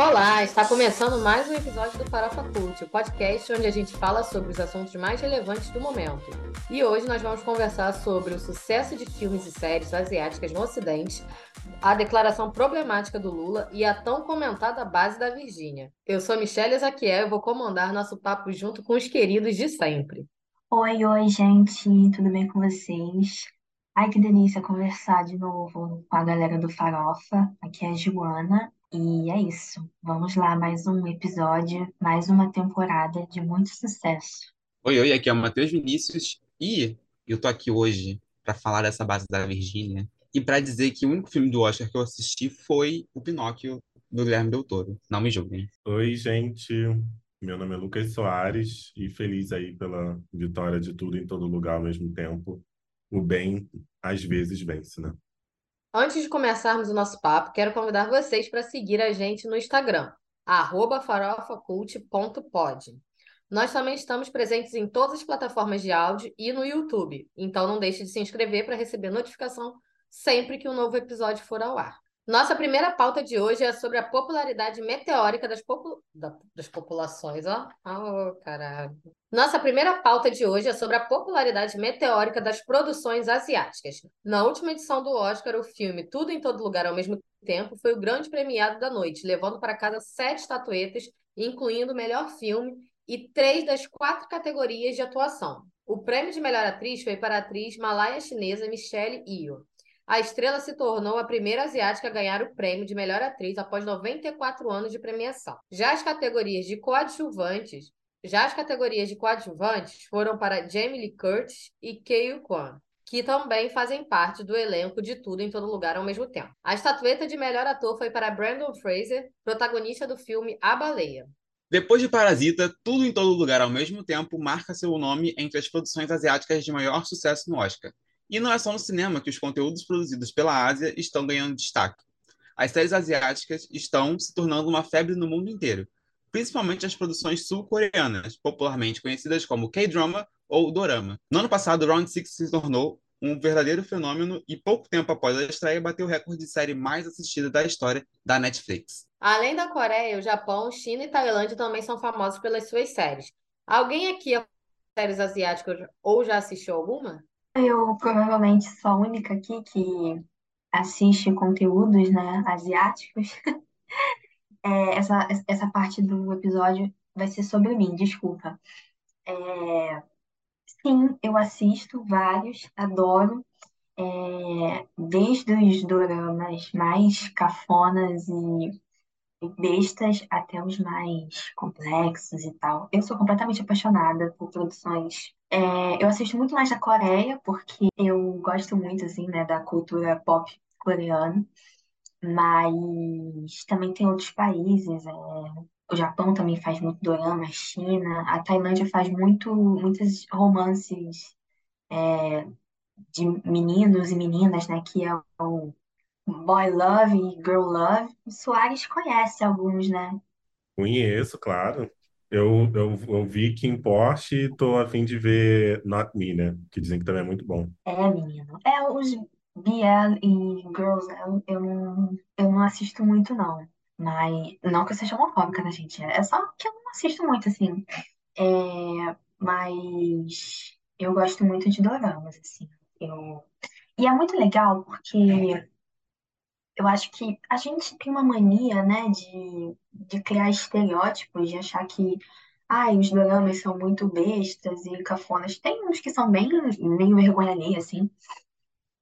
Olá, está começando mais um episódio do Farofa Cult, o podcast onde a gente fala sobre os assuntos mais relevantes do momento. E hoje nós vamos conversar sobre o sucesso de filmes e séries asiáticas no Ocidente, a declaração problemática do Lula e a tão comentada base da Virgínia. Eu sou Michelle Ezaquiel e vou comandar nosso papo junto com os queridos de sempre. Oi, oi, gente, tudo bem com vocês? Ai, que delícia conversar de novo com a galera do Farofa. Aqui é a Joana e é isso. Vamos lá, mais um episódio, mais uma temporada de muito sucesso. Oi, oi, aqui é o Matheus Vinícius e eu tô aqui hoje para falar dessa base da Virgínia e para dizer que o único filme do Oscar que eu assisti foi o Pinóquio do Guilherme Del Toro. Não me julguem. Oi, gente. Meu nome é Lucas Soares e feliz aí pela vitória de tudo em todo lugar ao mesmo tempo. O bem às vezes vence, né? Antes de começarmos o nosso papo, quero convidar vocês para seguir a gente no Instagram, farofacult.pod. Nós também estamos presentes em todas as plataformas de áudio e no YouTube, então não deixe de se inscrever para receber notificação sempre que um novo episódio for ao ar. Nossa primeira pauta de hoje é sobre a popularidade meteórica das, popu... das populações, ó. Oh, caralho. Nossa primeira pauta de hoje é sobre a popularidade meteórica das produções asiáticas. Na última edição do Oscar, o filme Tudo em Todo Lugar ao mesmo tempo foi o grande premiado da noite, levando para casa sete estatuetas, incluindo o melhor filme e três das quatro categorias de atuação. O prêmio de melhor atriz foi para a atriz malaya chinesa Michelle Yeoh. A estrela se tornou a primeira asiática a ganhar o prêmio de melhor atriz após 94 anos de premiação. Já as categorias de coadjuvantes, já as categorias de coadjuvantes foram para Jamie Lee Curtis e Kei Kwan, que também fazem parte do elenco de Tudo em Todo Lugar ao mesmo tempo. A estatueta de melhor ator foi para Brandon Fraser, protagonista do filme A Baleia. Depois de Parasita, Tudo em Todo Lugar ao mesmo tempo marca seu nome entre as produções asiáticas de maior sucesso no Oscar. E não é só no cinema que os conteúdos produzidos pela Ásia estão ganhando destaque. As séries asiáticas estão se tornando uma febre no mundo inteiro, principalmente as produções sul-coreanas, popularmente conhecidas como K-drama ou dorama. No ano passado, Round Six se tornou um verdadeiro fenômeno e pouco tempo após a estreia bateu o recorde de série mais assistida da história da Netflix. Além da Coreia, o Japão, China e Tailândia também são famosos pelas suas séries. Alguém aqui é séries asiáticas ou já assistiu alguma? Eu provavelmente sou a única aqui que assiste conteúdos, né, asiáticos. É, essa, essa parte do episódio vai ser sobre mim, desculpa. É, sim, eu assisto vários, adoro, é, desde os doramas mais cafonas e bestas até os mais complexos e tal. Eu sou completamente apaixonada por produções. É, eu assisto muito mais da Coreia, porque eu gosto muito, assim, né, da cultura pop coreana, mas também tem outros países. É, o Japão também faz muito dorama, a China, a Tailândia faz muito, muitos romances é, de meninos e meninas, né, que é o Boy Love e Girl Love. O Soares conhece alguns, né? Conheço, claro. Eu, eu, eu vi Kim Porsche e tô a fim de ver Not Me, né? Que dizem que também é muito bom. É, menino. É, os BL e Girls, eu, eu, não, eu não assisto muito, não. Mas, não que eu seja homofóbica, né, gente? É só que eu não assisto muito, assim. É, mas eu gosto muito de doramas, assim. Eu... E é muito legal porque eu acho que a gente tem uma mania, né, de, de criar estereótipos, de achar que ai, os doramas são muito bestas e cafonas. Tem uns que são bem meio vergonha alheia, assim,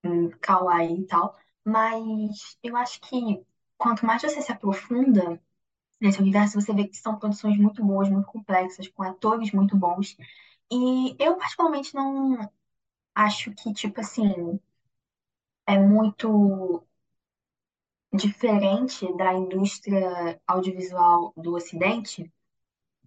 um, kawaii e tal, mas eu acho que quanto mais você se aprofunda nesse universo, você vê que são produções muito boas, muito complexas, com atores muito bons. E eu, particularmente, não acho que, tipo assim, é muito diferente da indústria audiovisual do Ocidente,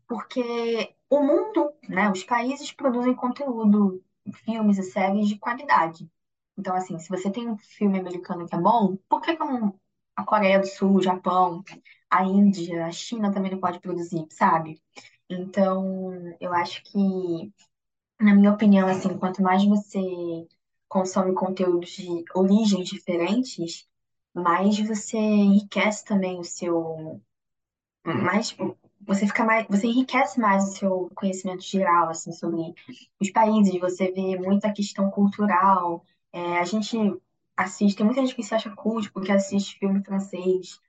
porque o mundo, né, os países produzem conteúdo, filmes e séries de qualidade. Então, assim, se você tem um filme americano que é bom, por que, que a Coreia do Sul, o Japão, a Índia, a China também não pode produzir, sabe? Então, eu acho que, na minha opinião, assim, quanto mais você consome conteúdos de origens diferentes, mais você enriquece também o seu, mais, tipo, você fica mais, você enriquece mais o seu conhecimento geral, assim, sobre os países, você vê muita questão cultural. É, a gente assiste, tem muita gente que se acha cult porque assiste filme francês,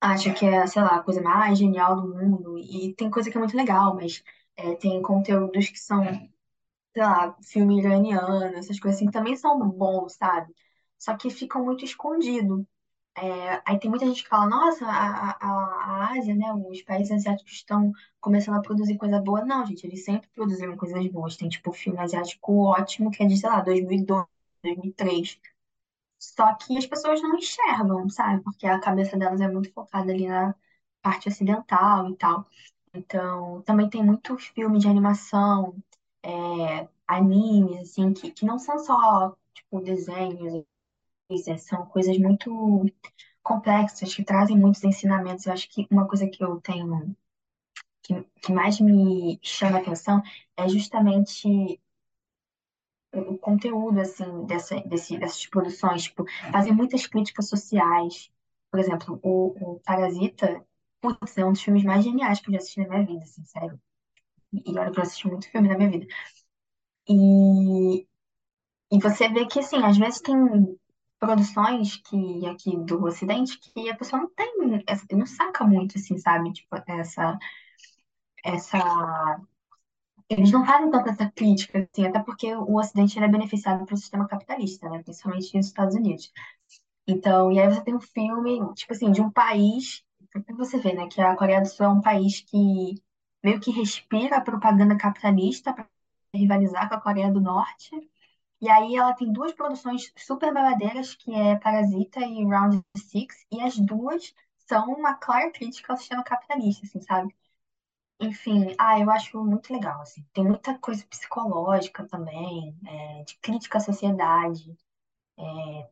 acha que é, sei lá, a coisa mais genial do mundo, e tem coisa que é muito legal, mas é, tem conteúdos que são, sei lá, filme iraniano, essas coisas assim, que também são bons, sabe? Só que ficam muito escondidos. É, aí tem muita gente que fala, nossa, a, a, a Ásia, né, os países asiáticos estão começando a produzir coisa boa. Não, gente, eles sempre produziram coisas boas. Tem, tipo, filme asiático ótimo, que é de, sei lá, 2002, 2003. Só que as pessoas não enxergam, sabe? Porque a cabeça delas é muito focada ali na parte ocidental e tal. Então, também tem muitos filmes de animação, é, animes, assim, que, que não são só, tipo, desenhos, são coisas muito complexas, que trazem muitos ensinamentos. Eu acho que uma coisa que eu tenho, que, que mais me chama a atenção é justamente o conteúdo, assim, dessa, desse, dessas produções, tipo, fazer muitas críticas sociais. Por exemplo, o, o Parasita, putz, é um dos filmes mais geniais que eu já assisti na minha vida, assim, sério. E e olha que eu assisti muito filme na minha vida. E, e você vê que, assim, às vezes tem produções que aqui do Ocidente que a pessoa não tem, não saca muito, assim, sabe? Tipo, essa, essa... Eles não fazem tanta essa crítica, assim, até porque o Ocidente é beneficiado pelo sistema capitalista, né? Principalmente nos Estados Unidos. Então, e aí você tem um filme, tipo assim, de um país, você vê, né, que a Coreia do Sul é um país que meio que respira a propaganda capitalista para rivalizar com a Coreia do Norte. E aí ela tem duas produções super babadeiras, que é Parasita e Round Six, e as duas são uma clara crítica ao sistema capitalista, assim, sabe? Enfim, ah, eu acho muito legal, assim. Tem muita coisa psicológica também, é, de crítica à sociedade.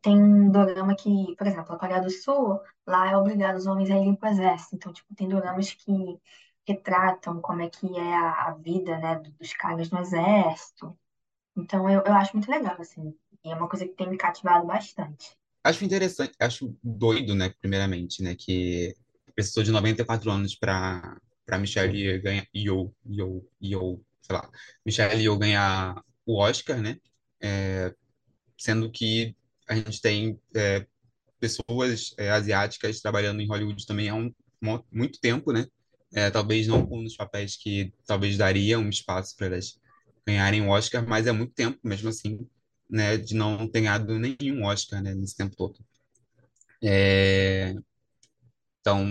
Tem um dorama que, por exemplo, a Coreia do Sul, lá é obrigado os homens a irem pro exército. Então, tipo, tem doramas que retratam como é que é a, a vida, né, do- dos caras no exército. Então, eu, eu acho muito legal, assim. E é uma coisa que tem me cativado bastante. Acho interessante, acho doido, né, primeiramente, né, que precisou de 94 anos para para Michelle ganhar, Yeoh, Yeoh, Yeoh, sei lá, Michelle Yeoh ganhar o Oscar, né, É, sendo que a gente tem é, pessoas é, asiáticas trabalhando em Hollywood também há um, muito tempo, né, É, talvez não com os papéis que talvez daria um espaço para elas ganharem o Oscar, mas é muito tempo, mesmo assim, né, de não ter ganhado nenhum Oscar, né, nesse tempo todo. É, então,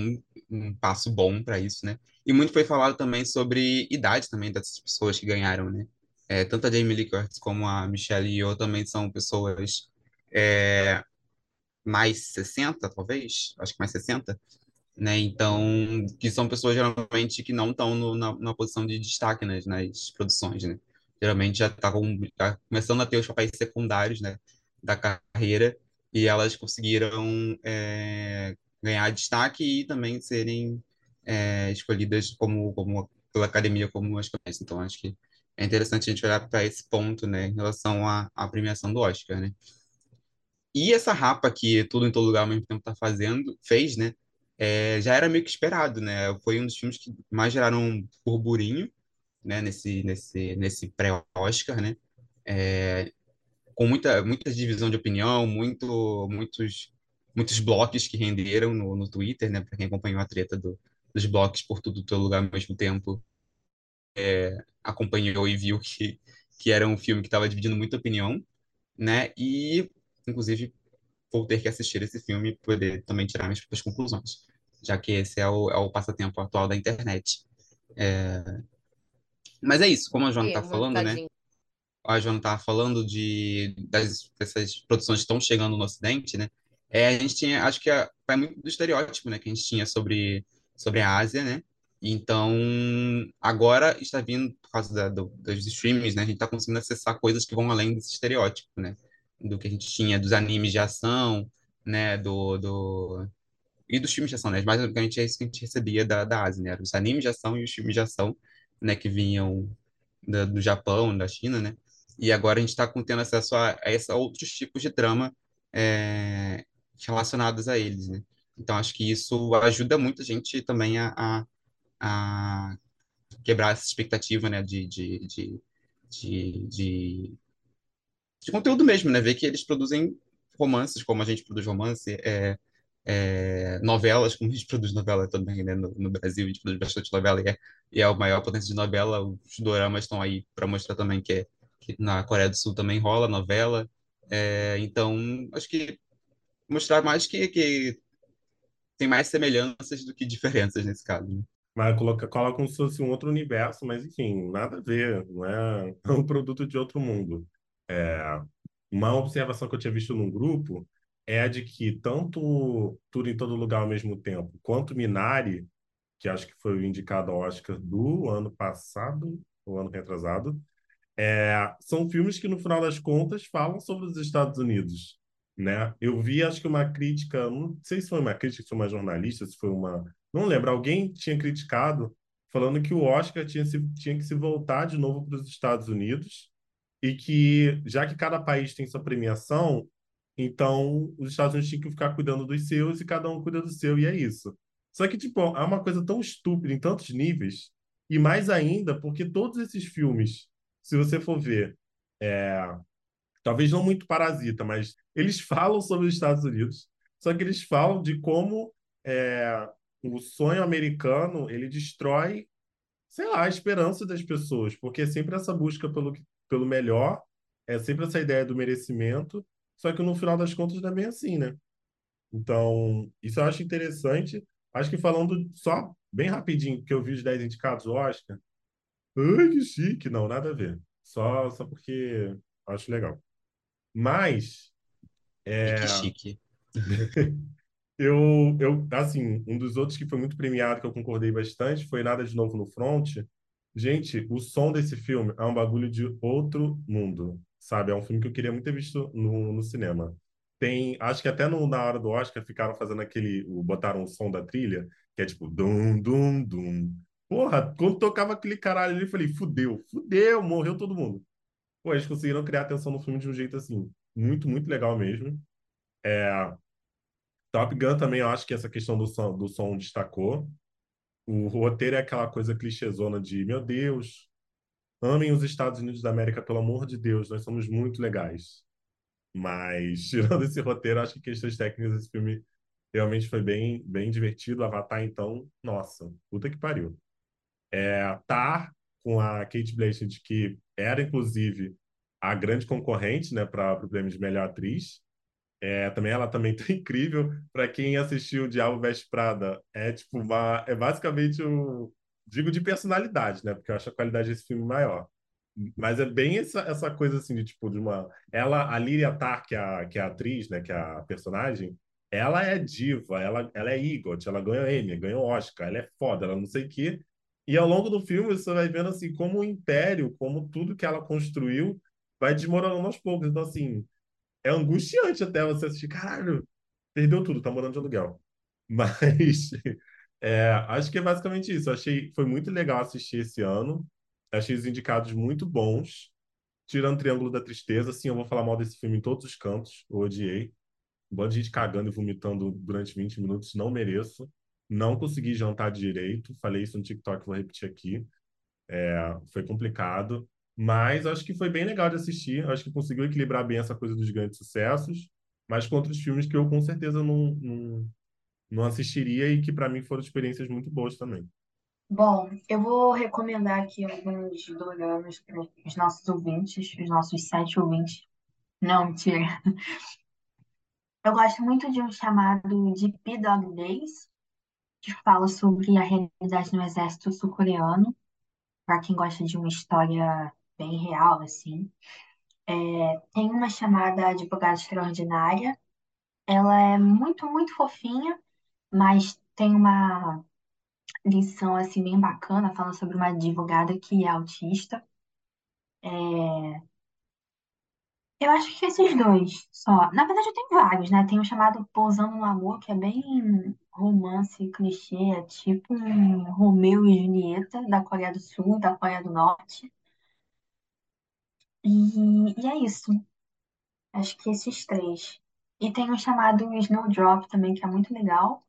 um passo bom para isso, né? E muito foi falado também sobre idade também dessas pessoas que ganharam, né? É, tanto a Jamie Lee Curtis como a Michelle Yeoh também são pessoas é, mais 60, talvez, acho que mais 60, né? Então, que são pessoas geralmente que não estão na, na posição de destaque nas, nas produções, né? Geralmente já está tá começando a ter os papéis secundários, né, da carreira e elas conseguiram é, ganhar destaque e também serem é, escolhidas como, como pela academia como as campeãs. Então, acho que é interessante a gente olhar para esse ponto, né, em relação à, à premiação do Oscar, né? E essa rapa que Tudo em Todo Lugar ao mesmo tempo tá fazendo, fez, né? é, já era meio que esperado, né? Foi um dos filmes que mais geraram um burburinho, né? Nesse, nesse, nesse pré-Oscar, né? É, com muita, muita divisão de opinião, muito, muitos, muitos blocos que renderam no, no Twitter, né? Para quem acompanhou a treta do, dos blocos por Tudo Todo Lugar ao mesmo tempo, acompanhou e viu que, que era um filme que estava dividindo muita opinião, né? E, inclusive, vou ter que assistir esse filme e poder também tirar minhas próprias conclusões, já que esse é o, é o passatempo atual da internet. É, Mas é isso, como a Joana está Ih, muito falando, né? A Joana estava falando de das, dessas produções que estão chegando no Ocidente, né? É, a gente tinha, acho que é, vai muito do estereótipo, né, que a gente tinha sobre, sobre a Ásia, né? Então, agora está vindo, por causa da, do, dos streamings, né? A gente está conseguindo acessar coisas que vão além desse estereótipo, né? Do que a gente tinha dos animes de ação, né? Do, do, e dos filmes de ação, né? Mas basicamente é isso que a gente recebia da, da Ásia, né? Os animes de ação e os filmes de ação, né? Que vinham da- do Japão, da China, né? E agora a gente está tendo acesso a, a esses outros tipos de trama é, relacionados a eles, né? Então, acho que isso ajuda muito a gente também a, a, a quebrar essa expectativa, né, de, de, de, de, de, de conteúdo mesmo, né? Ver que eles produzem romances como a gente produz romance, é, é, novelas, como a gente produz novela também, né? No, no Brasil, a gente produz bastante novela e é, e é o maior potência de novela. Os doramas estão aí para mostrar também que, é, que na Coreia do Sul também rola novela. É, então, acho que mostrar mais que, que tem mais semelhanças do que diferenças nesse caso. Né? Mas coloca, coloca como se fosse um outro universo, mas enfim, nada a ver, não é um produto de outro mundo. É, uma observação que eu tinha visto num grupo é a de que tanto Tudo em Todo Lugar ao mesmo tempo, quanto Minari, que acho que foi o indicado ao Oscar do ano passado, ou ano retrasado, é, são filmes que, no final das contas, falam sobre os Estados Unidos. Né? Eu vi, acho que uma crítica, não sei se foi uma crítica, se foi uma jornalista, se foi uma. Não lembro, alguém tinha criticado, falando que o Oscar tinha, se, tinha que se voltar de novo para os Estados Unidos e que, já que cada país tem sua premiação, então os Estados Unidos tinham que ficar cuidando dos seus e cada um cuida do seu, e é isso. Só que, tipo, é uma coisa tão estúpida em tantos níveis, e mais ainda porque todos esses filmes, se você for ver, é, talvez não muito parasita, mas eles falam sobre os Estados Unidos, só que eles falam de como é, o sonho americano ele destrói, sei lá, a esperança das pessoas, porque é sempre essa busca pelo, pelo melhor, é sempre essa ideia do merecimento, só que no final das contas não é bem assim, né? Então, isso eu acho interessante. Acho que falando só bem rapidinho, que eu vi os 10 indicados Oscar. Ai, que chique! Não, nada a ver. Só, só porque acho legal. Mas. É... Que chique. eu, eu, assim, um dos outros que foi muito premiado, que eu concordei bastante, foi Nada de Novo no Front, Gente, o som desse filme é um bagulho de outro mundo, sabe? É um filme que eu queria muito ter visto no, no cinema. Tem, acho que até no, na hora do Oscar ficaram fazendo aquele, botaram o som da trilha, que é tipo dum dum dum. Porra, quando tocava aquele caralho ali, eu falei, fudeu, fudeu, morreu todo mundo. Pô, eles conseguiram criar atenção no filme de um jeito assim, muito, muito legal mesmo. É, Top Gun também, eu acho que essa questão do som, do som destacou. O roteiro é aquela coisa clichêzona de, meu Deus, amem os Estados Unidos da América, pelo amor de Deus, nós somos muito legais. Mas, tirando esse roteiro, acho que questões técnicas esse filme realmente foi bem, bem divertido. Avatar, então, nossa, puta que pariu. É, Tar, com a Kate Blanchett, que era, inclusive, a grande concorrente né, para o prêmio de melhor atriz. É, também ela também tá incrível. Para quem assistiu Diabo Veste Prada, é tipo uma, é basicamente o digo de personalidade, né? Porque eu acho a qualidade desse filme maior. Mas é bem essa, essa coisa assim de tipo de uma ela a Lyria Tar, que é a, que é a atriz, né, que é a personagem, ela é diva, ela ela é EGOT, ela ganhou Emmy, ganhou Oscar, ela é foda, ela não sei o quê. E ao longo do filme você vai vendo assim como o império, como tudo que ela construiu vai desmoronando aos poucos. Então assim, é angustiante até você assistir, caralho, perdeu tudo, tá morando de aluguel. Mas é, acho que é basicamente isso. Achei foi muito legal assistir esse ano. Achei os indicados muito bons. Tirando Triângulo da Tristeza, sim, eu vou falar mal desse filme em todos os cantos. Eu odiei. Um bando de gente cagando e vomitando durante 20 minutos, não mereço. Não consegui jantar direito. Falei isso no TikTok, vou repetir aqui. É, foi complicado. Mas acho que foi bem legal de assistir. Acho que conseguiu equilibrar bem essa coisa dos grandes sucessos, mas com outros filmes que eu com certeza não, não, não assistiria e que para mim foram experiências muito boas também. Bom, eu vou recomendar aqui alguns doramas para os nossos ouvintes, os nossos sete ouvintes. Não, mentira. Eu gosto muito de um chamado de P-Dog Days, que fala sobre a realidade no exército sul-coreano, para quem gosta de uma história bem real, assim. É, tem uma chamada Advogada Extraordinária. Ela é muito, muito fofinha, mas tem uma lição, assim, bem bacana, falando sobre uma advogada que é autista. É... Eu acho que esses dois só. Na verdade, eu tenho vários, né? Tem um chamado Pousando no Amor, que é bem romance, clichê, é tipo um Romeu e Julieta da Coreia do Sul, da Coreia do Norte. E, e é isso. Acho que esses três. E tem um chamado Snowdrop também, que é muito legal.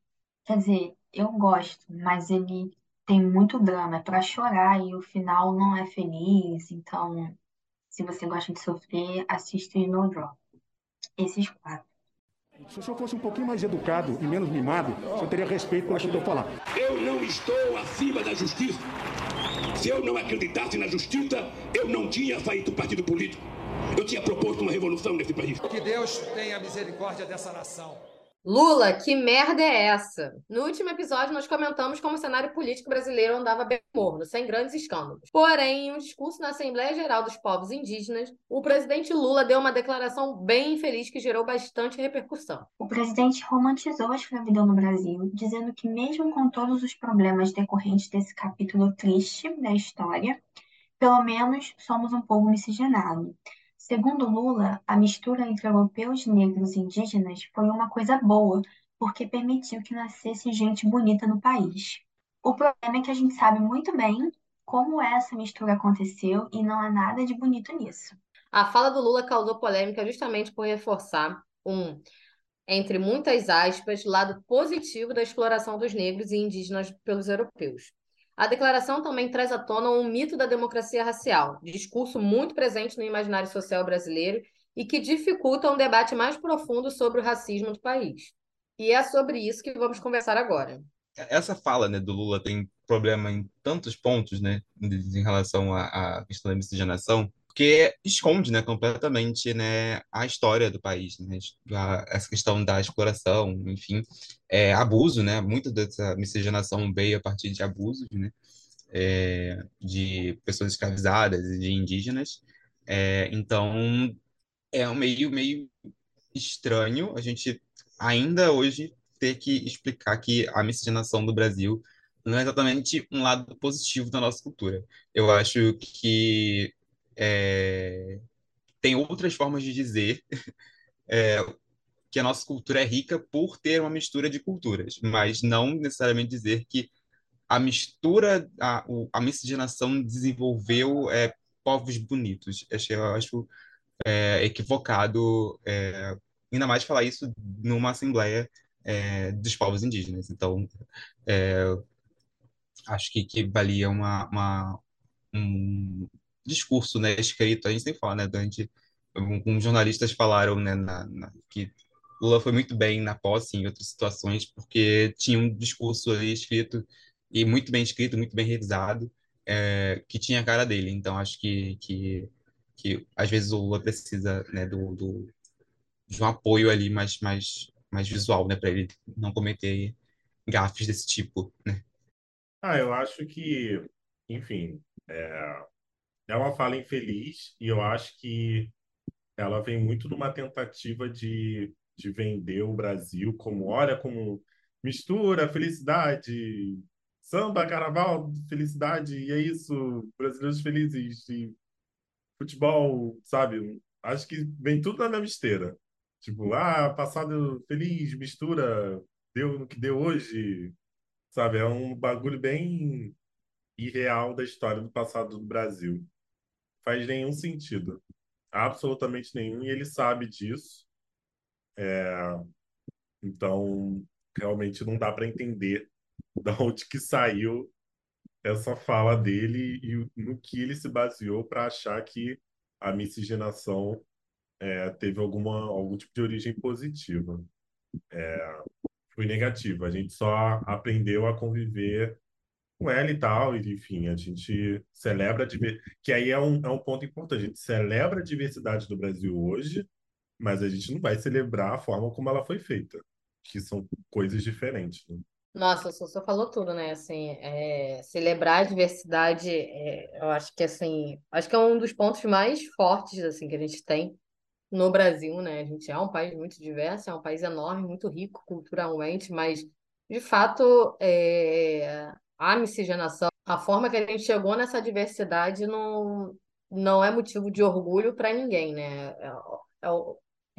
Quer dizer, eu gosto, mas ele tem muito drama, é pra chorar e o final não é feliz. Então, se você gosta de sofrer, assista o Snowdrop. Esses quatro. Se o senhor fosse um pouquinho mais educado e menos mimado, o senhor teria respeito pelo que eu estou falando. Eu não estou acima da justiça. Se eu não acreditasse na justiça, eu não tinha feito partido político. Eu tinha proposto uma revolução nesse país. Que Deus tenha misericórdia dessa nação. Lula, que merda é essa? No último episódio, nós comentamos como o cenário político brasileiro andava bem morno, sem grandes escândalos. Porém, em um discurso na Assembleia Geral dos Povos Indígenas, o presidente Lula deu uma declaração bem infeliz que gerou bastante repercussão. O presidente romantizou a escravidão no Brasil, dizendo que, mesmo com todos os problemas decorrentes desse capítulo triste da história, pelo menos somos um povo miscigenado. Segundo Lula, a mistura entre europeus, negros e indígenas foi uma coisa boa, porque permitiu que nascesse gente bonita no país. O problema é que a gente sabe muito bem como essa mistura aconteceu e não há nada de bonito nisso. A fala do Lula causou polêmica justamente por reforçar um, entre muitas aspas, lado positivo da exploração dos negros e indígenas pelos europeus. A declaração também traz à tona um mito da democracia racial, discurso muito presente no imaginário social brasileiro e que dificulta um debate mais profundo sobre o racismo do país. E é sobre isso que vamos conversar agora. Essa fala né, do Lula tem problema em tantos pontos né, em relação à, questão da miscigenação, porque esconde né, completamente né, a história do país, né, a, essa questão da exploração, enfim, é, abuso, né, muito dessa miscigenação veio a partir de abusos, né, é, de pessoas escravizadas e de indígenas, é, então é um meio, meio estranho a gente ainda hoje ter que explicar que a miscigenação do Brasil não é exatamente um lado positivo da nossa cultura. Eu acho que é, tem outras formas de dizer é, que a nossa cultura é rica por ter uma mistura de culturas, mas não necessariamente dizer que a mistura, a, a miscigenação desenvolveu é, povos bonitos. Eu acho é, equivocado, é, ainda mais falar isso numa assembleia é, dos povos indígenas. Então, é, acho que, que valia uma, uma, um, discurso, né, escrito, a gente tem que falar, né, durante, alguns jornalistas falaram, né, na, na, que Lula foi muito bem na posse em outras situações, porque tinha um discurso ali escrito, e muito bem escrito, muito bem revisado, é, que tinha a cara dele, então acho que, que, que às vezes o Lula precisa, né, do, do, de um apoio ali mais, mais, mais visual, né, para ele não cometer gafes desse tipo, né. Ah, eu acho que, enfim, é, é uma fala infeliz e eu acho que ela vem muito numa tentativa de, de vender o Brasil como, olha, como mistura felicidade, samba, carnaval, felicidade, e é isso, brasileiros felizes, e futebol, sabe? Acho que vem tudo na mesma esteira. Tipo, ah, passado feliz, mistura, deu no que deu hoje, sabe? É um bagulho bem irreal da história do passado do Brasil faz nenhum sentido. Absolutamente nenhum. E ele sabe disso. É... Então, realmente não dá para entender de onde que saiu essa fala dele e no que ele se baseou para achar que a miscigenação é, teve alguma, algum tipo de origem positiva. É, foi negativa. A gente só aprendeu a conviver com ela e tal, e, enfim, a gente celebra, que aí é um, é um ponto importante, a gente celebra a diversidade do Brasil hoje, mas a gente não vai celebrar a forma como ela foi feita, que são coisas diferentes. Né? Nossa, o Sousa falou tudo, né? Assim, é, celebrar a diversidade, é, eu acho que assim, acho que é um dos pontos mais fortes assim que a gente tem no Brasil, né? A gente é um país muito diverso, é um país enorme, muito rico culturalmente, mas de fato é, a miscigenação, a forma que a gente chegou nessa diversidade não, não é motivo de orgulho para ninguém, né? É, é,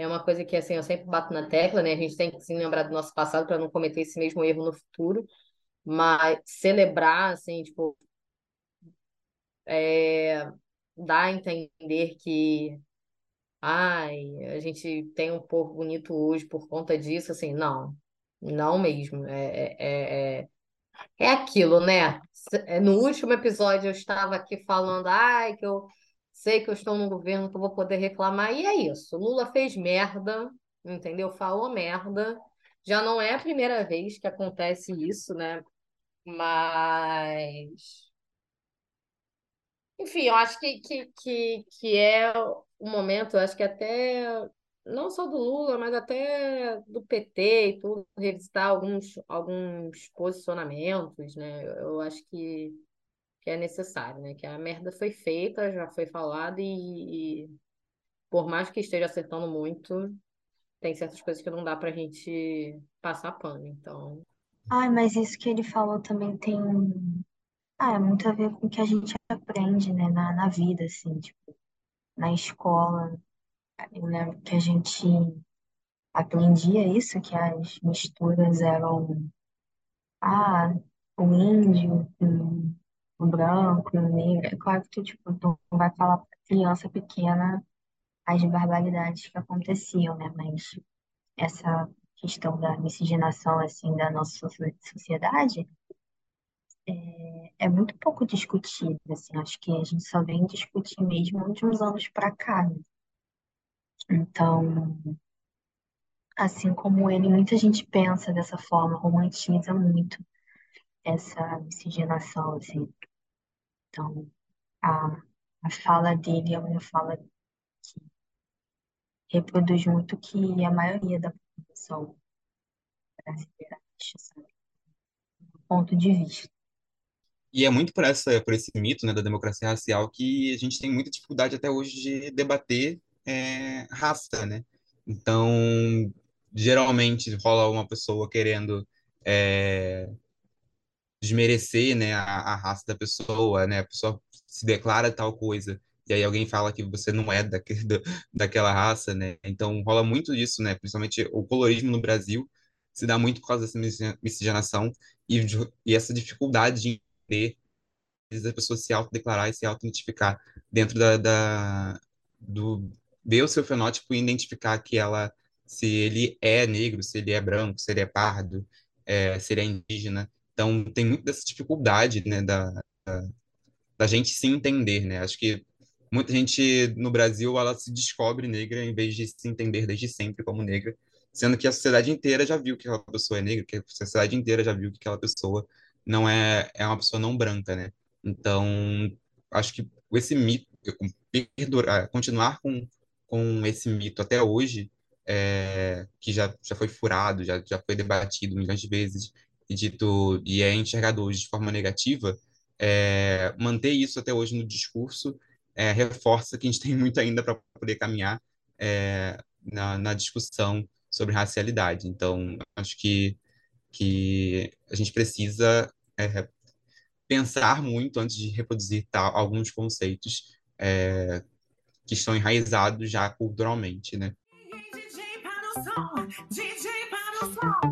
é, uma coisa que assim, eu sempre bato na tecla, né? A gente tem que se lembrar do nosso passado para não cometer esse mesmo erro no futuro, mas celebrar, assim, tipo, é, dar a entender que ai, a gente tem um povo bonito hoje por conta disso, assim, não, não mesmo. É, é, é, é, aquilo, né? É, no último episódio eu estava aqui falando, ai, que eu sei que eu estou no governo, que eu vou poder reclamar, e é isso. Lula fez merda, entendeu? Falou merda. Já não é a primeira vez que acontece isso, né? Mas. Enfim, eu acho que, que, que, que é o momento, eu acho que até não só do Lula, mas até do PT e tudo, revisitar alguns, alguns posicionamentos, né? Eu, acho que, que é necessário, né? Que a merda foi feita, já foi falada e, e por mais que esteja acertando muito, tem certas coisas que não dá pra gente passar pano, então... Ai, mas isso que ele falou também tem ah, é muito a ver com o que a gente aprende, né, na, na vida, assim, tipo, na escola. Eu lembro que a gente aprendia isso, que as misturas eram, ah, o índio, o, branco, o negro. É claro que tu, tipo, tu não vai falar pra criança pequena as barbaridades que aconteciam, né, mas essa questão da miscigenação, assim, da nossa socie- sociedade é, é muito pouco discutida, assim, acho que a gente só vem discutir mesmo de uns anos para cá, né? Então, assim como ele, muita gente pensa dessa forma, romantiza muito essa miscigenação, assim. Então, a, a fala dele é uma fala que reproduz muito o que a maioria da população brasileira acha, sabe? Do ponto de vista. E é muito por essa, por esse mito, né, da democracia racial que a gente tem muita dificuldade até hoje de debater é, raça, né? Então, geralmente rola uma pessoa querendo é, desmerecer, né, a, a raça da pessoa, né? A pessoa se declara tal coisa e aí alguém fala que você não é da, daquela raça, né? Então rola muito disso, né? Principalmente o colorismo no Brasil se dá muito por causa dessa misci- miscigenação e, e essa dificuldade de entender a pessoa se autodeclarar e se auto-identificar dentro da, da do ver o seu fenótipo e identificar que ela se ele é negro, se ele é branco, se ele é pardo, é, se ele é indígena. Então tem muito dessa dificuldade, né, da, da gente se entender, né? Acho que muita gente no Brasil ela se descobre negra em vez de se entender desde sempre como negra, sendo que a sociedade inteira já viu que aquela pessoa é negra, que a sociedade inteira já viu que aquela pessoa não é é uma pessoa não branca, né? Então, acho que esse mito, perdurar, continuar com com esse mito até hoje, é, que já já foi furado, já já foi debatido milhões de vezes e dito e é enxergado hoje de forma negativa é, manter isso até hoje no discurso é, reforça que a gente tem muito ainda para poder caminhar é, na, na discussão sobre racialidade. Então, acho que, que a gente precisa é, pensar muito antes de reproduzir tal, alguns conceitos é, que estão enraizados já culturalmente, né?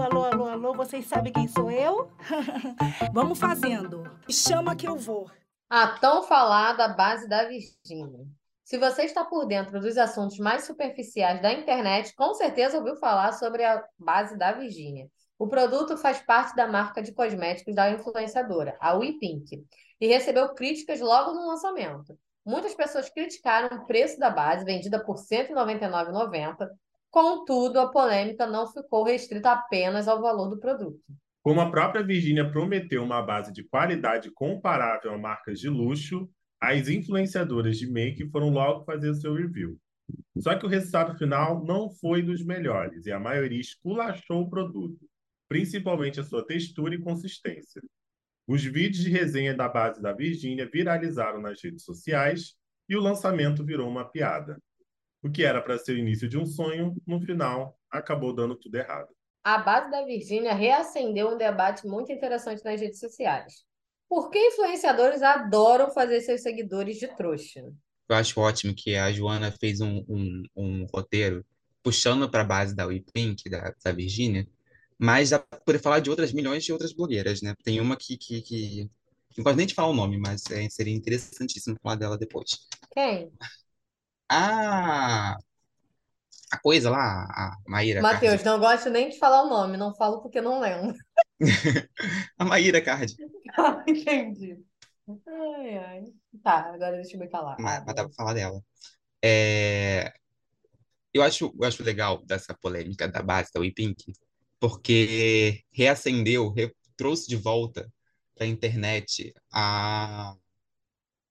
Alô, alô, alô, vocês sabem quem sou eu? Vamos fazendo. Chama que eu vou. A tão falada base da Virgínia. Se você está por dentro dos assuntos mais superficiais da internet, com certeza ouviu falar sobre a base da Virgínia. O produto faz parte da marca de cosméticos da influenciadora, a WePink, e recebeu críticas logo no lançamento. Muitas pessoas criticaram o preço da base, vendida por R$ 199,90. Contudo, a polêmica não ficou restrita apenas ao valor do produto. Como a própria Virgínia prometeu uma base de qualidade comparável a marcas de luxo, as influenciadoras de make foram logo fazer seu review. Só que o resultado final não foi dos melhores e a maioria esculachou o produto, principalmente a sua textura e consistência. Os vídeos de resenha da base da Virgínia viralizaram nas redes sociais e o lançamento virou uma piada. O que era para ser o início de um sonho, no final, acabou dando tudo errado. A base da Virgínia reacendeu um debate muito interessante nas redes sociais. Por que influenciadores adoram fazer seus seguidores de trouxa? Eu acho ótimo que a Joana fez um, um, um roteiro puxando para a base da WePink, da, da Virgínia, mas dá para poder falar de outras milhões de outras blogueiras, né? Tem uma que, que, que não pode nem te falar o nome, mas é, seria interessantíssimo falar dela depois. Quem? Ah, a coisa lá, a Maíra Matheus, não gosto nem de falar o nome, não falo porque não lembro. A Maíra Cardi. Entendi. Ai, ai. Tá, agora deixa eu me calar. Mas, Ah, mas dá pra falar dela. É, eu acho, eu acho legal dessa polêmica da base da WePink, porque reacendeu, re- trouxe de volta pra internet a,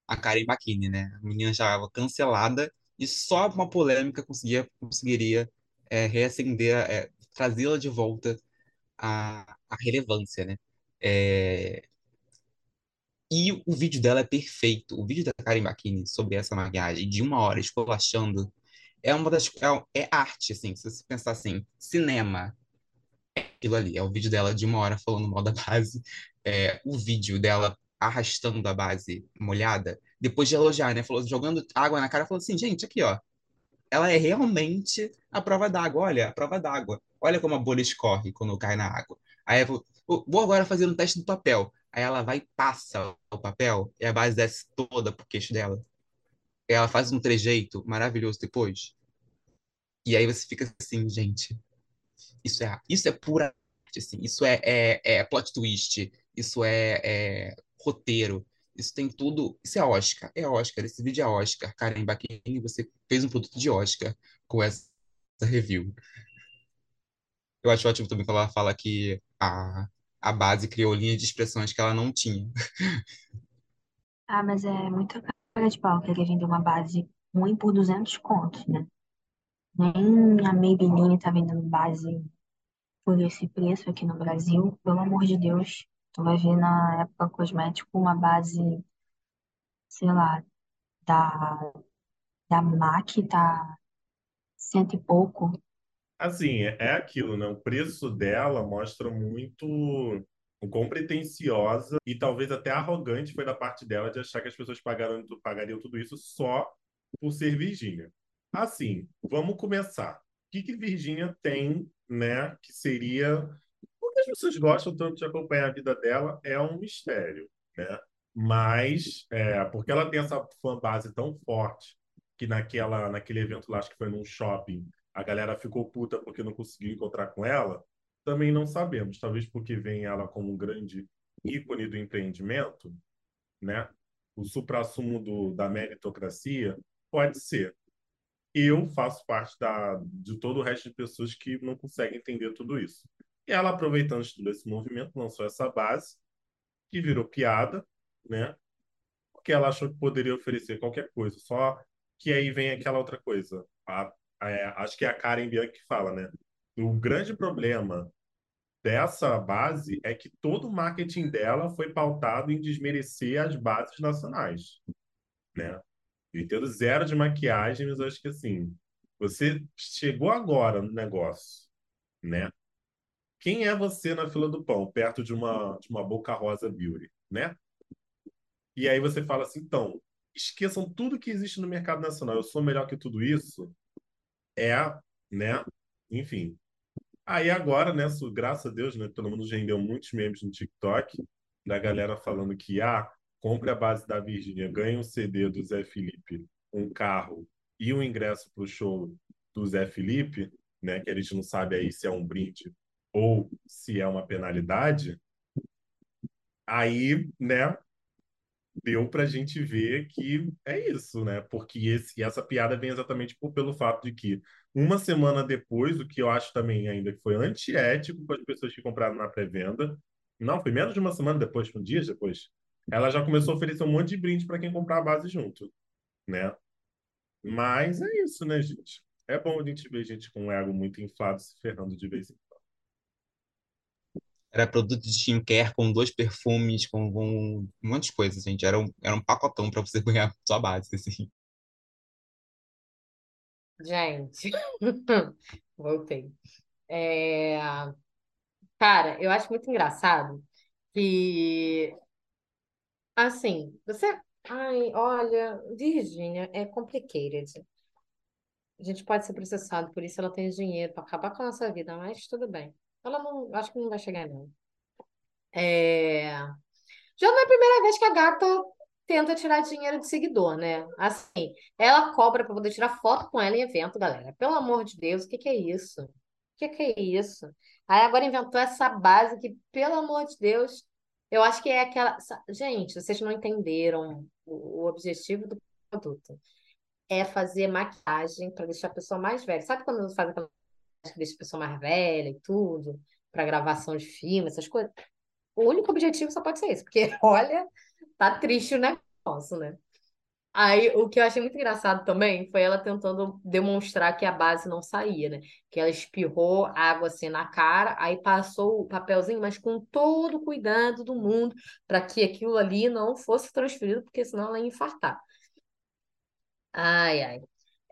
a Karen Bakini, né? A menina já estava cancelada e só uma polêmica conseguia, conseguiria é, reacender, é, trazê-la de volta à, à relevância, né? É, E o vídeo dela é perfeito. O vídeo da Karen Bakini sobre essa maquiagem, de uma hora esculachando, é uma das. É, é arte, assim. Se você pensar assim, cinema, aquilo ali. É o vídeo dela de uma hora falando mal da base. É, o vídeo dela arrastando a base molhada, depois de elogiar, né? Falou, jogando água na cara, falou assim, gente, aqui, ó. Ela é realmente a prova d'água. Olha, a prova d'água. Olha como a bolha escorre quando cai na água. Aí eu vou, "Vou- vou agora fazer um teste do papel. Aí ela vai e passa o papel e a base desce toda pro queixo dela. Ela faz um trejeito maravilhoso depois. E aí você fica assim, gente, isso é, isso é pura arte, assim. Isso é, é, é plot twist. Isso é, é roteiro. Isso tem tudo. Isso é Oscar. É Oscar. Esse vídeo é Oscar. Karen Bakini, você fez um produto de Oscar com essa review. Eu acho ótimo também ela fala que a, a base criou linhas de expressões que ela não tinha. Ah, mas é muita cara de pau querer vender uma base ruim por 200 contos, né? Nem a Maybelline tá vendendo base por esse preço aqui no Brasil. Pelo amor de Deus, tu vai ver na época cosmético uma base, sei lá, da, da MAC tá cento e pouco. Assim, é é aquilo, né? O preço dela mostra muito o quão pretensiosa e talvez até arrogante foi da parte dela de achar que as pessoas pagaram, pagariam tudo isso só por ser Virgínia. Assim, vamos começar. O que que Virgínia tem, né, que seria... Por que as pessoas gostam tanto de acompanhar a vida dela é um mistério, né? Mas, é, porque ela tem essa fanbase tão forte que naquela, naquele evento lá, acho que foi num shopping, a galera ficou puta porque não conseguiu encontrar com ela, também não sabemos. Talvez porque vem ela como um grande ícone do empreendimento, né? O suprassumo do, da meritocracia, pode ser. Eu faço parte da, de todo o resto de pessoas que não conseguem entender tudo isso. E ela, aproveitando todo esse movimento, lançou essa base, que virou piada, né? Porque ela achou que poderia oferecer qualquer coisa. Só que aí vem aquela outra coisa. A, é, acho que é a Karen Bianchi que fala, né? O grande problema dessa base é que todo o marketing dela foi pautado em desmerecer as bases nacionais, né? Eu entendo zero de maquiagem, mas eu acho que assim, você chegou agora no negócio, né? Quem é você na fila do pão, perto de uma, de uma Boca Rosa Beauty, né? E aí você fala assim, então, esqueçam tudo que existe no mercado nacional, eu sou melhor que tudo isso, é, né? Enfim. Aí agora, né, graças a Deus, né, pelo menos rendeu muitos memes no TikTok, da galera falando que, ah, compre a base da Virgínia, ganhe um CD do Zé Felipe, um carro e um ingresso para o show do Zé Felipe, né, que a gente não sabe aí se é um brinde ou se é uma penalidade. Aí, né, deu pra gente ver que é isso, né? Porque esse, essa piada vem exatamente por, pelo fato de que uma semana depois, o que eu acho também ainda que foi antiético com as pessoas que compraram na pré-venda, não, foi menos de uma semana depois, um dia depois, ela já começou a oferecer um monte de brinde para quem comprar a base junto, né? Mas é isso, né, gente? É bom a gente ver gente com um ego muito inflado se ferrando de vez em quando. Era produto de skincare com dois perfumes, com, com um monte de coisa, gente. Era um, era um pacotão para você ganhar sua base, assim. Gente, voltei. É, Cara, eu acho muito engraçado que, assim, você. Ai, olha, Virgínia é complicated. A gente pode ser processado por isso, ela tem dinheiro para acabar com a nossa vida, mas tudo bem. Ela não, acho que não vai chegar, não. É... Já não é a primeira vez que a gata tenta tirar dinheiro de seguidor, né? Assim, ela cobra para poder tirar foto com ela em evento, galera. Pelo amor de Deus, o que que é isso? O que que é isso? Aí agora inventou essa base que, pelo amor de Deus, eu acho que é aquela. Gente, vocês não entenderam o, objetivo do produto. É fazer maquiagem para deixar a pessoa mais velha. Sabe quando faz aquela maquiagem que deixa a pessoa mais velha e tudo? Para gravação de filme, essas coisas? O único objetivo só pode ser esse, porque, olha, tá triste o negócio, né? Aí, o que eu achei muito engraçado também foi ela tentando demonstrar que a base não saía, né? Que ela espirrou água assim na cara, aí passou o papelzinho, mas com todo o cuidado do mundo para que aquilo ali não fosse transferido, porque senão ela ia infartar. Ai, ai.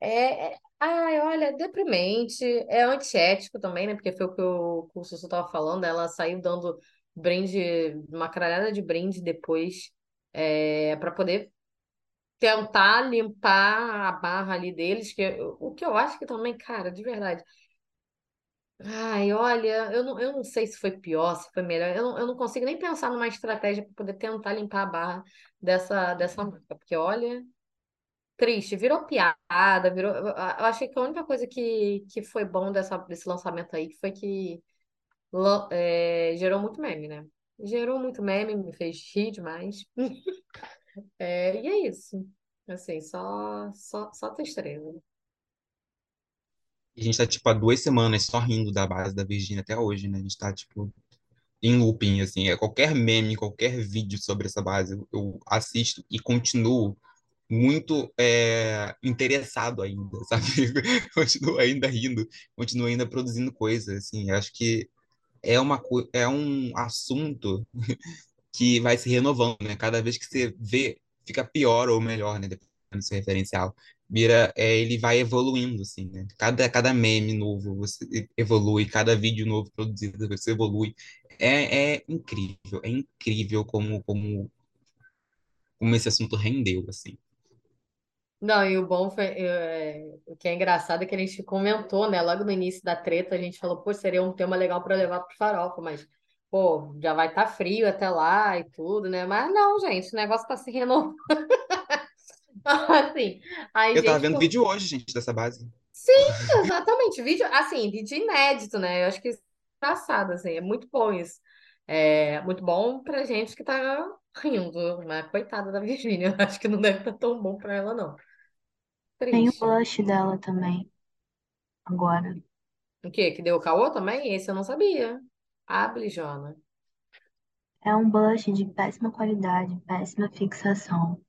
É, é- ai, olha, deprimente, é antiético também, né? Porque foi o que o, que o Sussu estava falando, ela saiu dando brinde, uma caralhada de brinde depois, é, para poder tentar limpar a barra ali deles, que o que eu acho que também, cara, de verdade. Ai, olha, eu não, eu não sei se foi pior, se foi melhor. Eu não, eu não consigo nem pensar numa estratégia para poder tentar limpar a barra dessa, dessa marca, porque olha, triste, virou piada, virou. Eu, achei que a única coisa que, que foi bom dessa, desse lançamento aí foi que é, gerou muito meme, né? Gerou muito meme, me fez rir demais. É, e é isso. Assim, só, só, só tristeza. A gente tá, tipo, há duas semanas só rindo da base da Virgínia até hoje, né? A gente tá, tipo, em looping, assim. É qualquer meme, qualquer vídeo sobre essa base, eu, assisto e continuo muito é, interessado ainda, sabe? Continuo ainda rindo, continuo ainda produzindo coisas, assim. Acho que é uma, é um assunto que vai se renovando, né? Cada vez que você vê, fica pior ou melhor, né? Dependendo do seu referencial. Vira, é, ele vai evoluindo, assim, né? Cada, cada meme novo você evolui, cada vídeo novo produzido você evolui. É, é incrível, é incrível como, como, como esse assunto rendeu, assim. Não, e o bom foi, é, o que é engraçado é que a gente comentou, né? Logo no início da treta, a gente falou, pô, seria um tema legal para levar pro farofa, mas, pô, já vai estar frio até lá e tudo, né? Mas não, gente, o negócio tá se renovando. Assim, aí, Eu tava gente, vendo pô, vídeo hoje, gente, dessa base. sim, exatamente, vídeo, assim, vídeo inédito, né? Eu acho que é engraçado, assim, é muito bom isso. É muito bom pra gente que tá rindo, mas coitada da Virgínia, eu acho que não deve estar tão bom pra ela, não. Tem o Triste. blush dela também, agora. O quê? Que deu o caô também? Esse eu não sabia. Abre, Jona. É um blush de péssima qualidade, péssima fixação.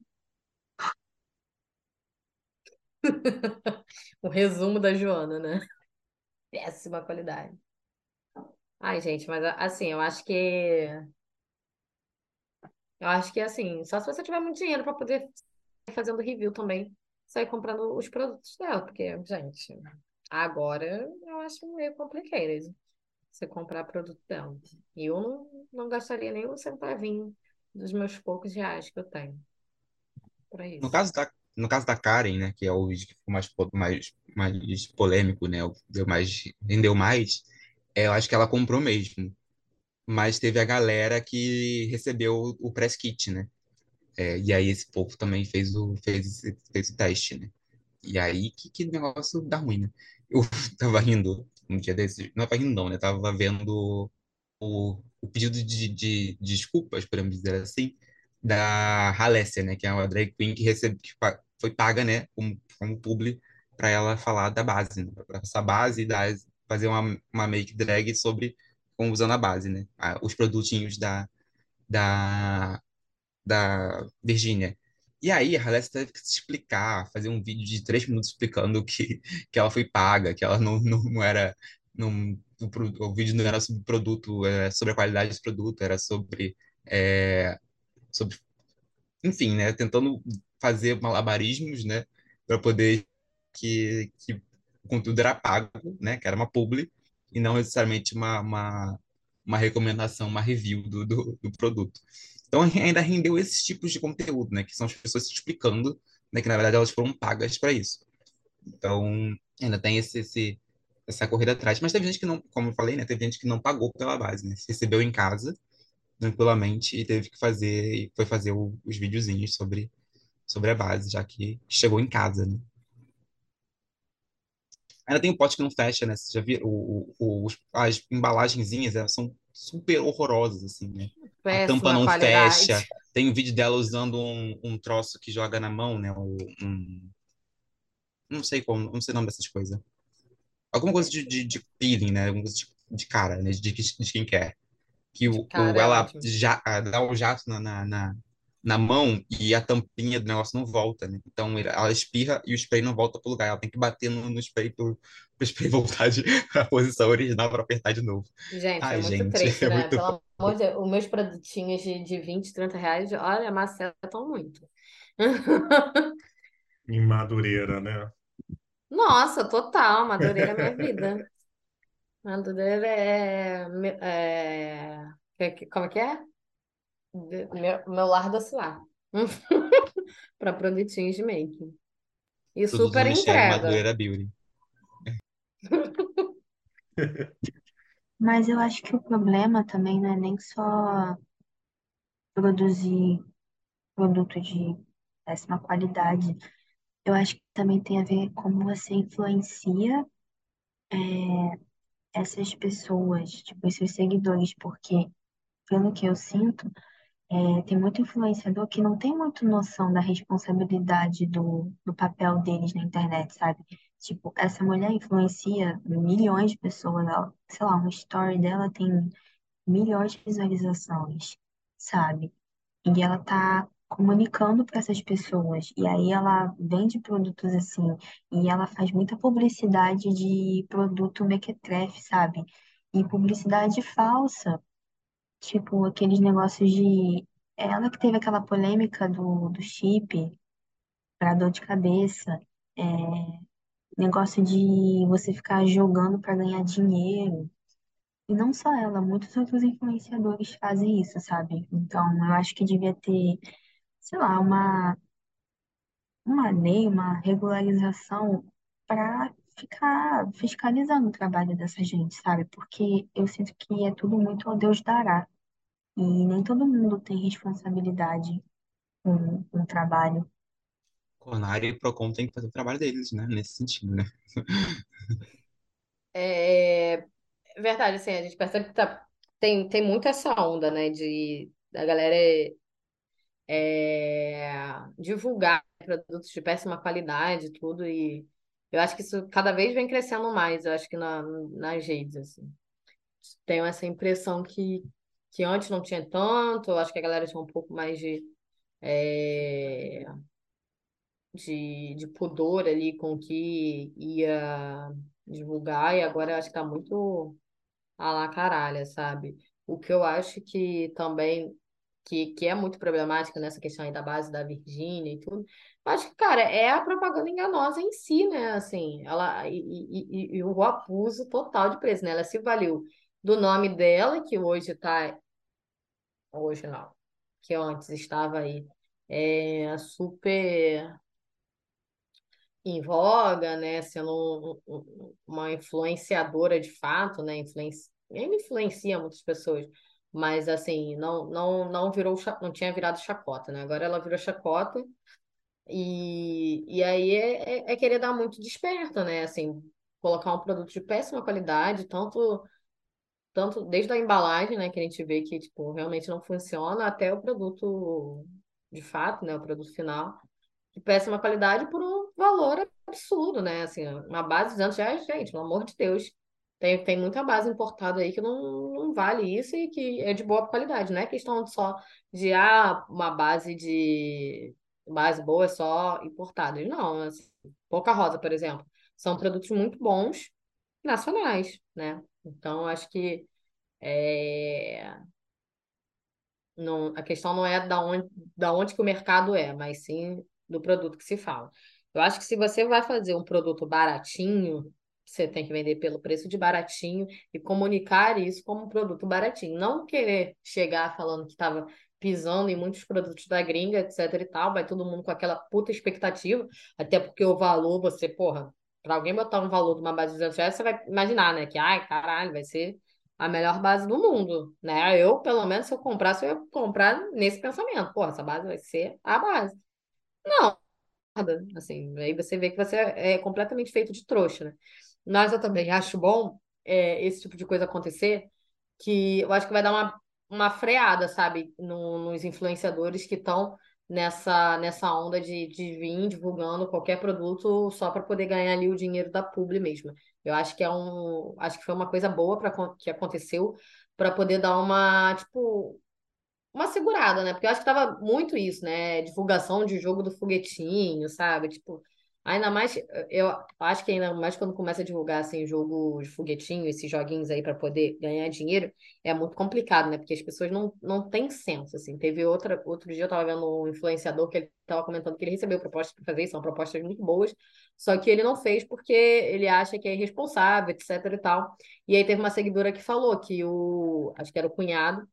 O resumo da Joana, né? Péssima qualidade. Ai, gente, mas assim, eu acho que. Eu acho que assim, só se você tiver muito dinheiro para poder ir fazendo review também, sair comprando os produtos dela, porque, gente, agora eu acho meio complicado você comprar produto dela. E eu não, não gastaria nem um centavinho dos meus poucos reais que eu tenho para No isso. caso da, no caso da Karen, né, que é o vídeo que ficou mais, mais, mais polêmico, né, deu mais, rendeu mais, é, eu acho que ela comprou mesmo. Mas teve a galera que recebeu o, press kit, né? É, e aí esse povo também fez o, fez, fez o teste, né? E aí que, que negócio dá ruim, né? Eu tava rindo um dia desses, não tava rindo não, né? Tava vendo o, o pedido de, de, de desculpas, podemos dizer assim, da Halessia, né? Que é uma drag queen que, recebe, que foi paga, né? Como, como publi para ela falar da base, né? Para essa base e fazer uma, uma make drag sobre como usando a base, né? Os produtinhos da, da, da Virgínia. E aí, a Halessia teve que se explicar, fazer um vídeo de três minutos explicando que, que ela foi paga, que ela não, não, não era. Não, o, o vídeo não era sobre produto, era sobre a qualidade desse produto, era sobre, é, sobre enfim, né? Tentando fazer malabarismos, né? Para poder que, que o conteúdo era pago, né? Que era uma publi, e não necessariamente uma, uma, uma recomendação, uma review do, do, do produto. Então ainda rendeu esses tipos de conteúdo, né? Que são as pessoas se explicando, né? Que na verdade elas foram pagas para isso. Então ainda tem esse, esse essa corrida atrás. Mas teve gente que não, como eu falei, né? Teve gente que não pagou pela base, né? Recebeu em casa tranquilamente e teve que fazer, e foi fazer o- os videozinhos sobre, sobre a base, já que chegou em casa, né? Ainda tem um pote que não fecha, né? Você já viu? O, o, as embalagenzinhas, elas são super horrorosas, assim, né? A tampa Péssima não qualidade. fecha. Tem um vídeo dela usando um, um troço que joga na mão, né? Um, um- não sei como, não sei o nome dessas coisas. Alguma coisa de, de, de peeling, né? Alguma coisa de, de cara, né? De, de, quer. Que o, Cara, o, é ela ótimo. já, dá o jato na, na, na, na mão e a tampinha do negócio não volta, né? Então ela espirra e o spray não volta pro lugar. Ela tem que bater no, no spray pro, spray voltar de, pra posição original para apertar de novo. Gente, é Ai, muito gente, triste, é né? muito Pelo amor de Deus, os meus produtinhos de, de 20, 30 reais, olha, macetam muito. Em Madureira, né? Nossa, total, Madureira é minha vida. Madureira é, é... Como é que é? De- Meu, meu lar doce lar. Para produtinhos de make. E Produtos super entrega. Madureira Beauty. Mas eu acho que o problema também não é nem só produzir produto de péssima qualidade. Eu acho que também tem a ver como você influencia essas pessoas, tipo, os seus seguidores, porque, pelo que eu sinto, é, tem muito influenciador que não tem muito noção da responsabilidade do, do papel deles na internet, sabe? Tipo, essa mulher influencia milhões de pessoas, ela, sei lá, uma story dela tem milhões de visualizações, sabe? E ela tá comunicando para essas pessoas. E aí ela vende produtos assim, e ela faz muita publicidade de produto mequetrefe, sabe? E publicidade falsa, tipo aqueles negócios de. Ela que teve aquela polêmica do, do chip para dor de cabeça, é, negócio de você ficar jogando para ganhar dinheiro. E não só ela, muitos outros influenciadores fazem isso, sabe? Então, eu acho que devia ter, sei lá, uma, uma lei, uma regularização para ficar fiscalizando o trabalho dessa gente, sabe? Porque eu sinto que é tudo muito ao Deus dará. E nem todo mundo tem responsabilidade com, com o trabalho. Conar e Procon tem que fazer o trabalho deles, né? Nesse sentido, né? É verdade, assim, a gente percebe que tá, tem, tem muito essa onda, né, de da galera é, divulgar produtos de péssima qualidade tudo, e eu acho que isso cada vez vem crescendo mais, eu acho que na, nas redes, assim. Tenho essa impressão que, que antes não tinha tanto, eu acho que a galera tinha um pouco mais de, é, de, de pudor ali com que ia divulgar, e agora acho que tá muito a lá caralho, sabe? O que eu acho que também que, que é muito problemática nessa questão aí da base da Virgínia e tudo, acho que, cara, é a propaganda enganosa em si, né? Assim, ela e, e, e, e o abuso total de preço, né? Ela se valeu do nome dela, que hoje tá hoje não, que antes estava aí é, super em voga, né, sendo um- um- um, uma influenciadora de fato, né, influenci... ele influencia muitas pessoas, mas assim, não não não virou não tinha virado chacota, né? Agora ela virou chacota e, e aí é, é, é querer dar muito desperto, né? Assim, colocar um produto de péssima qualidade, tanto tanto desde a embalagem, né, que a gente vê que tipo realmente não funciona, até o produto de fato, né, o produto final de péssima qualidade por um valor absurdo, né? Assim, uma base de 200 reais, gente, pelo amor de Deus. Tem, tem muita base importada aí que não, não vale isso e que é de boa qualidade. Não é questão só de, ah, uma base de... Base boa é só importada. Não, assim, Rosa, por exemplo. São produtos muito bons nacionais, né? Então, acho que é, não, a questão não é da onde, da onde que o mercado é, mas sim do produto que se fala. Eu acho que se você vai fazer um produto baratinho, você tem que vender pelo preço de baratinho e comunicar isso como um produto baratinho. Não querer chegar falando que estava pisando em muitos produtos da gringa, etc e tal, vai todo mundo com aquela puta expectativa, até porque o valor, você, porra, para alguém botar um valor de uma base de 200 reais, você vai imaginar, né, que, ai, caralho, vai ser a melhor base do mundo, né? Eu, pelo menos, se eu comprasse, eu ia comprar nesse pensamento. Pô, essa base vai ser a base. Não, nada. Assim, aí você vê que você é completamente feito de trouxa, né? Mas eu também acho bom é, esse tipo de coisa acontecer, que eu acho que vai dar uma, uma freada, sabe, no, nos influenciadores que estão nessa, nessa onda de, de vir divulgando qualquer produto só para poder ganhar ali o dinheiro da publi mesmo. Eu acho que é um, acho que foi uma coisa boa para que aconteceu para poder dar uma, tipo, uma segurada, né? Porque eu acho que tava muito isso, né? Divulgação de jogo do foguetinho, sabe? Tipo, Ainda mais, eu acho que ainda mais quando começa a divulgar assim, jogo de foguetinho, esses joguinhos aí para poder ganhar dinheiro, é muito complicado, né? Porque as pessoas não, não têm senso, assim. Teve outra, outro dia eu tava vendo um influenciador que ele tava comentando que ele recebeu propostas para fazer, são propostas muito boas, só que ele não fez porque ele acha que é irresponsável, etc e tal. E aí teve uma seguidora que falou que o, acho que era o cunhado,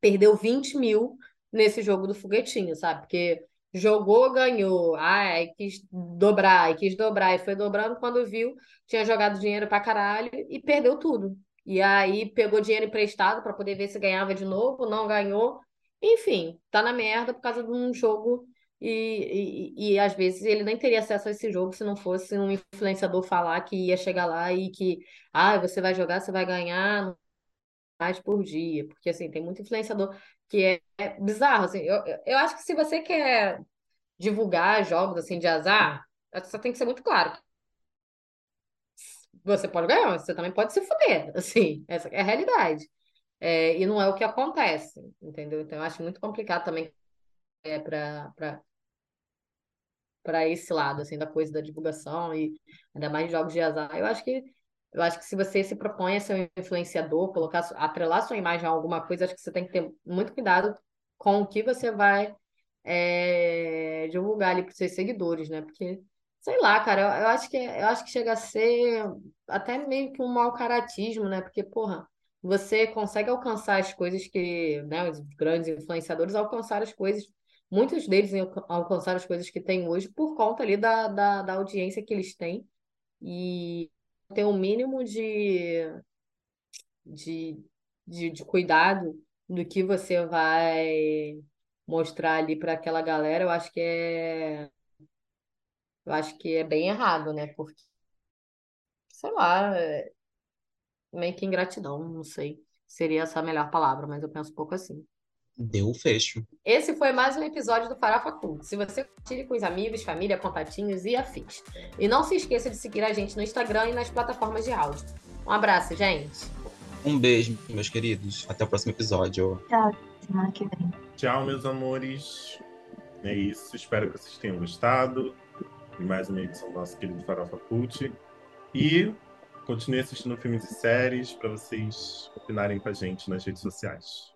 perdeu 20 mil nesse jogo do foguetinho, sabe? Porque jogou, ganhou. Ai, quis dobrar, quis dobrar, e foi dobrando. Quando viu, tinha jogado dinheiro pra caralho e perdeu tudo. E aí pegou dinheiro emprestado para poder ver se ganhava de novo, não ganhou. Enfim, tá na merda por causa de um jogo. E, e, e às vezes ele nem teria acesso a esse jogo se não fosse um influenciador falar que ia chegar lá e que ah, você vai jogar, você vai ganhar mais por dia. Porque assim, tem muito influenciador que é, é bizarro, assim. Eu, eu acho que se você quer divulgar jogos assim de azar, você tem que ser muito claro. Você pode ganhar, mas você também pode se fuder, assim, essa é a realidade. É, e não é o que acontece, entendeu? Então eu acho muito complicado também é, para para esse lado assim da coisa da divulgação e ainda mais jogos de azar. Eu acho que eu acho que se você se propõe a ser um influenciador, colocar, atrelar sua imagem a alguma coisa, acho que você tem que ter muito cuidado com o que você vai é, divulgar ali para seus seguidores, né? Porque, sei lá, cara, eu, eu, acho que, eu acho que chega a ser até meio que um mau caratismo, né? Porque, porra, você consegue alcançar as coisas que, né, os grandes influenciadores alcançaram as coisas, muitos deles alcançaram as coisas que têm hoje por conta ali da, da, da audiência que eles têm. E ter um mínimo de, de, de, de cuidado do que você vai mostrar ali para aquela galera, eu acho que é eu acho que é bem errado, né? Porque sei lá, é meio que ingratidão, não sei. Seria essa a melhor palavra, mas eu penso um pouco assim. Deu o fecho. Esse foi mais um episódio do Farofa Cult. Se você compartilhe com os amigos, família, contatinhos e afins. E não se esqueça de seguir a gente no Instagram e nas plataformas de áudio. Um abraço, gente. Um beijo, meus queridos. Até o próximo episódio. Tchau, semana que vem. Tchau, meus amores. É isso. Espero que vocês tenham gostado de mais uma edição do nosso querido Farofa Cult. E continue assistindo filmes e séries para vocês opinarem com a gente nas redes sociais.